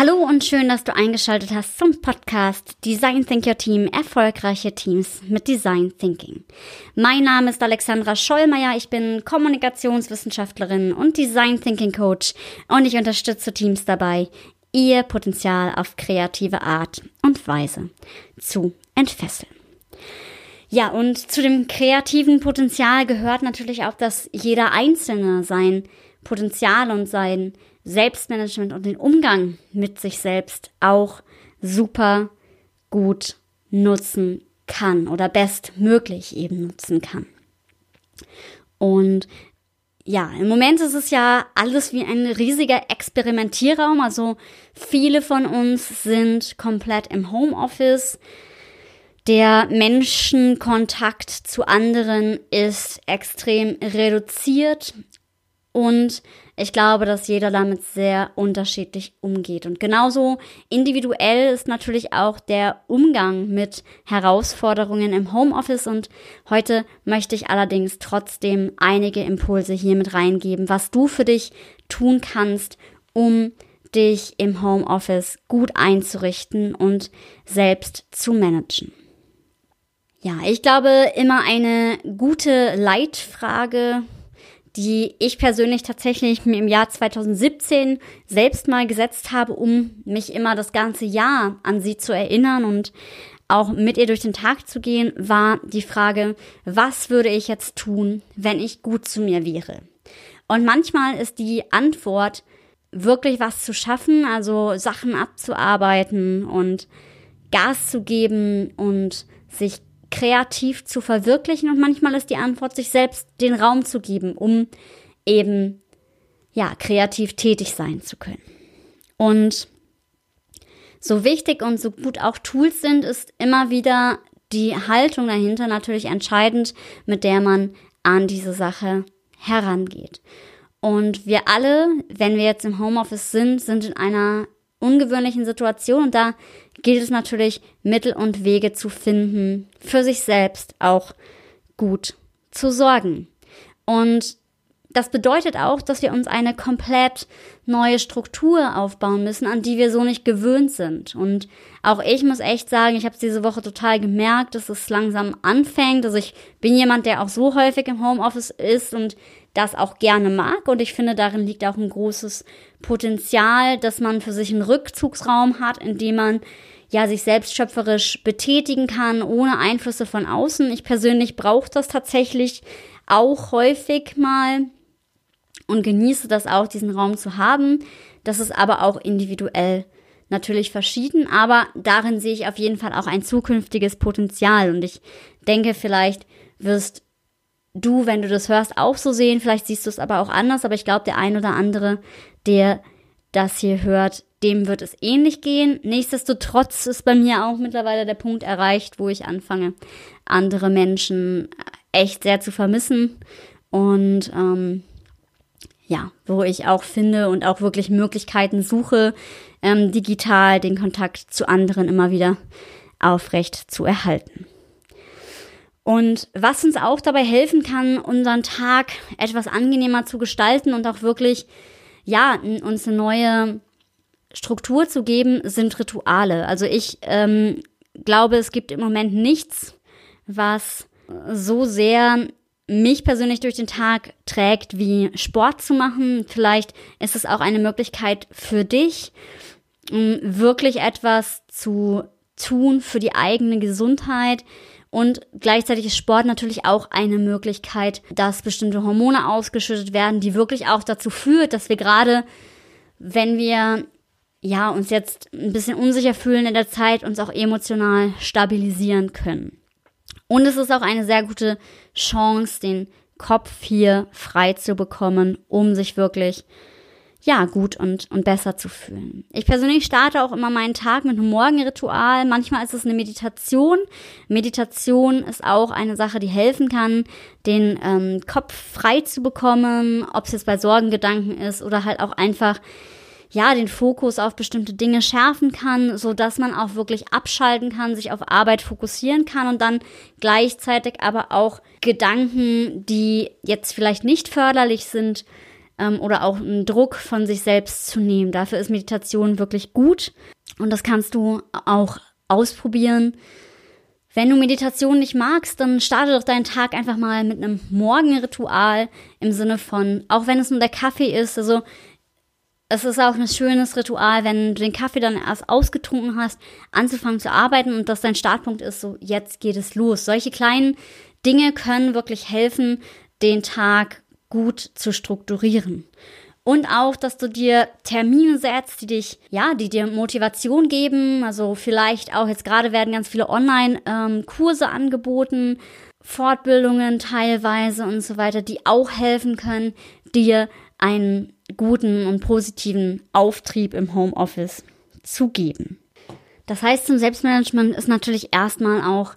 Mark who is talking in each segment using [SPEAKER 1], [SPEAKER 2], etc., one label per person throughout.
[SPEAKER 1] Hallo und schön, dass du eingeschaltet hast zum Podcast Design Think Your Team, erfolgreiche Teams mit Design Thinking. Mein Name ist Alexandra Schollmeier, ich bin Kommunikationswissenschaftlerin und Design Thinking Coach und ich unterstütze Teams dabei, ihr Potenzial auf kreative Art und Weise zu entfesseln. Ja, und zu dem kreativen Potenzial gehört natürlich auch, dass jeder Einzelne sein Potenzial und sein Selbstmanagement und den Umgang mit sich selbst auch super gut nutzen kann oder bestmöglich eben nutzen kann. Und ja, im Moment ist es ja alles wie ein riesiger Experimentierraum. Also viele von uns sind komplett im Homeoffice. Der Menschenkontakt zu anderen ist extrem reduziert und ich glaube, dass jeder damit sehr unterschiedlich umgeht. Und genauso individuell ist natürlich auch der Umgang mit Herausforderungen im Homeoffice. Und heute möchte ich allerdings trotzdem einige Impulse hier mit reingeben, was du für dich tun kannst, um dich im Homeoffice gut einzurichten und selbst zu managen. Ja, ich glaube, immer eine gute Leitfrage die ich persönlich tatsächlich mir im Jahr 2017 selbst mal gesetzt habe, um mich immer das ganze Jahr an sie zu erinnern und auch mit ihr durch den Tag zu gehen, war die Frage, was würde ich jetzt tun, wenn ich gut zu mir wäre? Und manchmal ist die Antwort, wirklich was zu schaffen, also Sachen abzuarbeiten und Gas zu geben und sich kreativ zu verwirklichen und manchmal ist die Antwort, sich selbst den Raum zu geben, um eben ja kreativ tätig sein zu können. Und so wichtig und so gut auch Tools sind, ist immer wieder die Haltung dahinter natürlich entscheidend, mit der man an diese Sache herangeht. Und wir alle, wenn wir jetzt im Homeoffice sind, sind in einer ungewöhnlichen Situation und da gilt es natürlich, Mittel und Wege zu finden, für sich selbst auch gut zu sorgen. Und das bedeutet auch, dass wir uns eine komplett neue Struktur aufbauen müssen, an die wir so nicht gewöhnt sind. Und auch ich muss echt sagen, ich habe es diese Woche total gemerkt, dass es langsam anfängt. Also ich bin jemand, der auch so häufig im Homeoffice ist und das auch gerne mag. Und ich finde, darin liegt auch ein großes Potenzial, dass man für sich einen Rückzugsraum hat, in dem man ja sich selbst schöpferisch betätigen kann, ohne Einflüsse von außen. Ich persönlich brauche das tatsächlich auch häufig mal und genieße das auch, diesen Raum zu haben. Das ist aber auch individuell natürlich verschieden, aber darin sehe ich auf jeden Fall auch ein zukünftiges Potenzial und ich denke, vielleicht wirst du, wenn du das hörst, auch so sehen, vielleicht siehst du es aber auch anders, aber ich glaube, der ein oder andere, der das hier hört, dem wird es ähnlich gehen. Nichtsdestotrotz ist bei mir auch mittlerweile der Punkt erreicht, wo ich anfange, andere Menschen echt sehr zu vermissen. Und ähm, ja, wo ich auch finde und auch wirklich Möglichkeiten suche, ähm, digital den Kontakt zu anderen immer wieder aufrecht zu erhalten. Und was uns auch dabei helfen kann, unseren Tag etwas angenehmer zu gestalten und auch wirklich, ja, uns eine neue Struktur zu geben, sind Rituale. Also ich ähm, glaube, es gibt im Moment nichts, was so sehr mich persönlich durch den Tag trägt, wie Sport zu machen. Vielleicht ist es auch eine Möglichkeit für dich, wirklich etwas zu tun für die eigene Gesundheit. Und gleichzeitig ist Sport natürlich auch eine Möglichkeit, dass bestimmte Hormone ausgeschüttet werden, die wirklich auch dazu führt, dass wir gerade, wenn wir ja, uns jetzt ein bisschen unsicher fühlen in der Zeit, uns auch emotional stabilisieren können. Und es ist auch eine sehr gute Chance, den Kopf hier frei zu bekommen, um sich wirklich ja, gut und, und besser zu fühlen. Ich persönlich starte auch immer meinen Tag mit einem Morgenritual. Manchmal ist es eine Meditation. Meditation ist auch eine Sache, die helfen kann, den ähm, Kopf frei zu bekommen, ob es jetzt bei Sorgengedanken ist oder halt auch einfach ja, den Fokus auf bestimmte Dinge schärfen kann, so dass man auch wirklich abschalten kann, sich auf Arbeit fokussieren kann und dann gleichzeitig aber auch Gedanken, die jetzt vielleicht nicht förderlich sind, ähm, oder auch einen Druck von sich selbst zu nehmen. Dafür ist Meditation wirklich gut und das kannst du auch ausprobieren. Wenn du Meditation nicht magst, dann starte doch deinen Tag einfach mal mit einem Morgenritual im Sinne von, auch wenn es nur der Kaffee ist, also es ist auch ein schönes Ritual, wenn du den Kaffee dann erst ausgetrunken hast, anzufangen zu arbeiten und dass dein Startpunkt ist, so jetzt geht es los. Solche kleinen Dinge können wirklich helfen, den Tag gut zu strukturieren. Und auch, dass du dir Termine setzt, die dich, ja, die dir Motivation geben. Also vielleicht auch jetzt gerade werden ganz viele Online-Kurse ähm, angeboten, Fortbildungen teilweise und so weiter, die auch helfen können, dir einen guten und positiven Auftrieb im Homeoffice zu geben. Das heißt, zum Selbstmanagement ist natürlich erstmal auch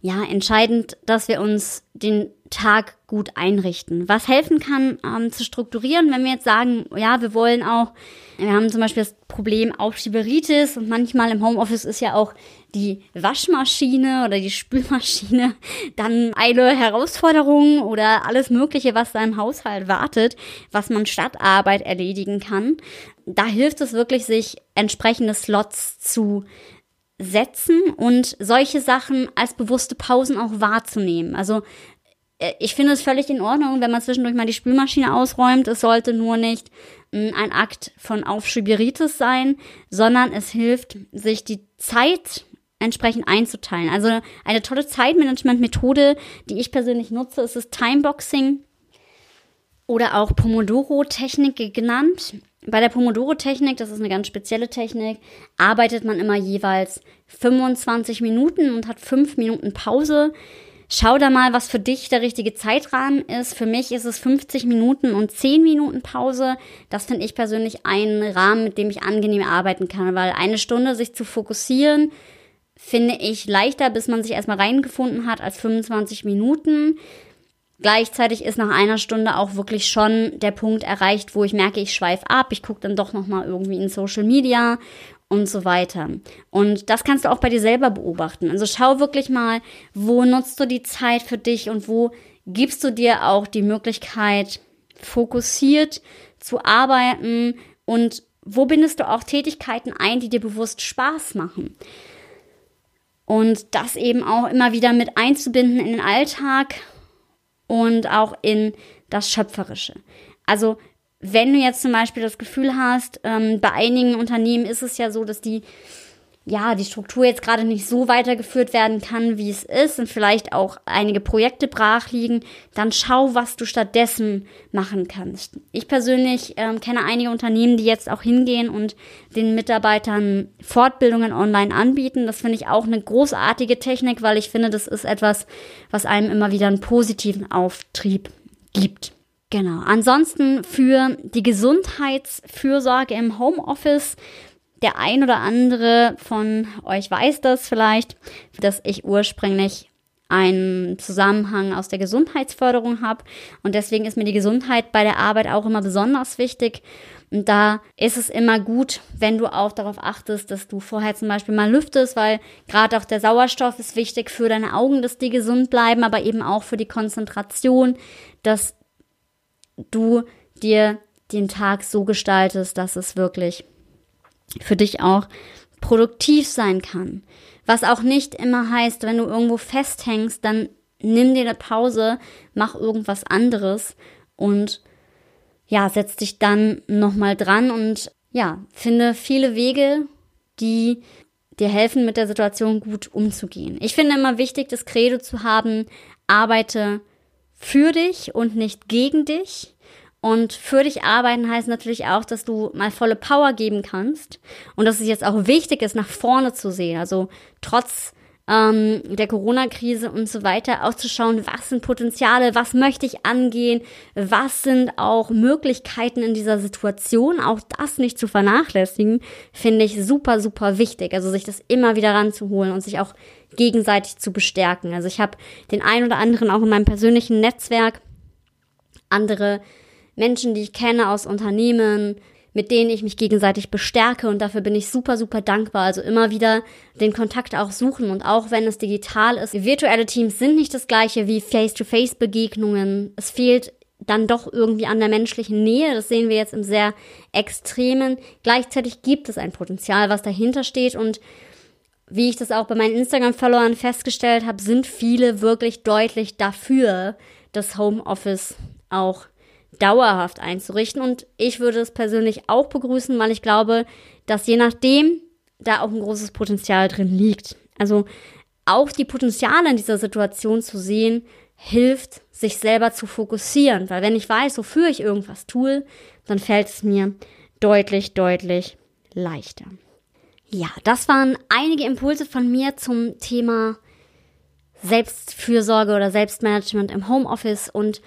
[SPEAKER 1] ja entscheidend, dass wir uns den Tag gut einrichten. Was helfen kann, ähm, zu strukturieren, wenn wir jetzt sagen, ja, wir wollen auch, wir haben zum Beispiel das Problem Aufschieberitis und manchmal im Homeoffice ist ja auch die Waschmaschine oder die Spülmaschine dann eine Herausforderung oder alles Mögliche, was da im Haushalt wartet, was man statt Arbeit erledigen kann. Da hilft es wirklich, sich entsprechende Slots zu setzen und solche Sachen als bewusste Pausen auch wahrzunehmen. Also ich finde es völlig in Ordnung, wenn man zwischendurch mal die Spülmaschine ausräumt. Es sollte nur nicht hm, ein Akt von Aufschieberitis sein, sondern es hilft, sich die Zeit entsprechend einzuteilen. Also eine tolle Zeitmanagement-Methode, die ich persönlich nutze, ist das Timeboxing oder auch Pomodoro-Technik genannt. Bei der Pomodoro-Technik, das ist eine ganz spezielle Technik, arbeitet man immer jeweils 25 Minuten und hat 5 Minuten Pause. Schau da mal, was für dich der richtige Zeitrahmen ist. Für mich ist es 50 Minuten und 10 Minuten Pause. Das finde ich persönlich einen Rahmen, mit dem ich angenehm arbeiten kann, weil eine Stunde sich zu fokussieren, finde ich leichter, bis man sich erstmal reingefunden hat, als 25 Minuten. Gleichzeitig ist nach einer Stunde auch wirklich schon der Punkt erreicht, wo ich merke, ich schweife ab, ich gucke dann doch nochmal irgendwie in Social Media und so weiter. Und das kannst du auch bei dir selber beobachten. Also schau wirklich mal, wo nutzt du die Zeit für dich und wo gibst du dir auch die Möglichkeit, fokussiert zu arbeiten und wo bindest du auch Tätigkeiten ein, die dir bewusst Spaß machen. Und das eben auch immer wieder mit einzubinden in den Alltag und auch in das Schöpferische. Also wenn du jetzt zum Beispiel das Gefühl hast, ähm, bei einigen Unternehmen ist es ja so, dass die ja, die Struktur jetzt gerade nicht so weitergeführt werden kann, wie es ist und vielleicht auch einige Projekte brach liegen, dann schau, was du stattdessen machen kannst. Ich persönlich ähm, kenne einige Unternehmen, die jetzt auch hingehen und den Mitarbeitern Fortbildungen online anbieten. Das finde ich auch eine großartige Technik, weil ich finde, das ist etwas, was einem immer wieder einen positiven Auftrieb gibt. Genau. Ansonsten für die Gesundheitsfürsorge im Homeoffice der ein oder andere von euch weiß das vielleicht, dass ich ursprünglich einen Zusammenhang aus der Gesundheitsförderung habe und deswegen ist mir die Gesundheit bei der Arbeit auch immer besonders wichtig. Und da ist es immer gut, wenn du auch darauf achtest, dass du vorher zum Beispiel mal lüftest, weil gerade auch der Sauerstoff ist wichtig für deine Augen, dass die gesund bleiben, aber eben auch für die Konzentration, dass du dir den Tag so gestaltest, dass es wirklich für dich auch produktiv sein kann. Was auch nicht immer heißt, wenn du irgendwo festhängst, dann nimm dir eine Pause, mach irgendwas anderes und ja, setz dich dann nochmal dran und ja, finde viele Wege, die dir helfen, mit der Situation gut umzugehen. Ich finde immer wichtig, das Credo zu haben, arbeite für dich und nicht gegen dich. Und für dich arbeiten heißt natürlich auch, dass du mal volle Power geben kannst und dass es jetzt auch wichtig ist, nach vorne zu sehen. Also trotz ähm, der Corona-Krise und so weiter auszuschauen, was sind Potenziale, was möchte ich angehen, was sind auch Möglichkeiten in dieser Situation. Auch das nicht zu vernachlässigen, finde ich super, super wichtig. Also sich das immer wieder ranzuholen und sich auch gegenseitig zu bestärken. Also ich habe den einen oder anderen auch in meinem persönlichen Netzwerk andere Menschen, die ich kenne aus Unternehmen, mit denen ich mich gegenseitig bestärke und dafür bin ich super, super dankbar. Also immer wieder den Kontakt auch suchen und auch wenn es digital ist. Virtuelle Teams sind nicht das gleiche wie Face-to-Face-Begegnungen. Es fehlt dann doch irgendwie an der menschlichen Nähe. Das sehen wir jetzt im sehr extremen. Gleichzeitig gibt es ein Potenzial, was dahinter steht und wie ich das auch bei meinen Instagram-Followern festgestellt habe, sind viele wirklich deutlich dafür, das Homeoffice auch dauerhaft einzurichten. Und ich würde es persönlich auch begrüßen, weil ich glaube, dass je nachdem da auch ein großes Potenzial drin liegt. Also auch die Potenziale in dieser Situation zu sehen, hilft, sich selber zu fokussieren. Weil wenn ich weiß, wofür ich irgendwas tue, dann fällt es mir deutlich, deutlich leichter. Ja, das waren einige Impulse von mir zum Thema Selbstfürsorge oder Selbstmanagement im Homeoffice. Und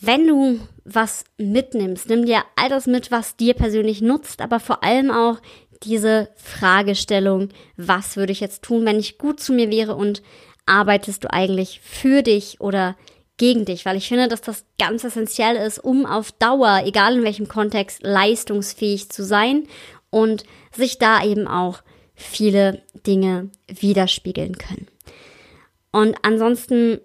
[SPEAKER 1] wenn du was mitnimmst, nimm dir all das mit, was dir persönlich nutzt, aber vor allem auch diese Fragestellung, was würde ich jetzt tun, wenn ich gut zu mir wäre und arbeitest du eigentlich für dich oder gegen dich, weil ich finde, dass das ganz essentiell ist, um auf Dauer, egal in welchem Kontext, leistungsfähig zu sein und sich da eben auch viele Dinge widerspiegeln können. Und ansonsten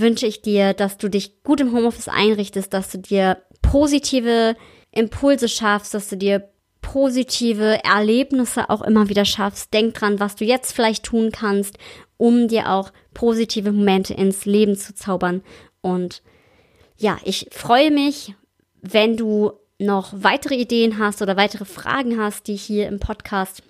[SPEAKER 1] wünsche ich dir, dass du dich gut im Homeoffice einrichtest, dass du dir positive Impulse schaffst, dass du dir positive Erlebnisse auch immer wieder schaffst. Denk dran, was du jetzt vielleicht tun kannst, um dir auch positive Momente ins Leben zu zaubern. Und ja, ich freue mich, wenn du noch weitere Ideen hast oder weitere Fragen hast, die ich hier im Podcast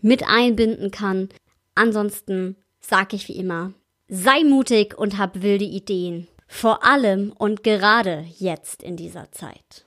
[SPEAKER 1] mit einbinden kann. Ansonsten sage ich wie immer, sei mutig und hab wilde Ideen. Vor allem und gerade jetzt in dieser Zeit.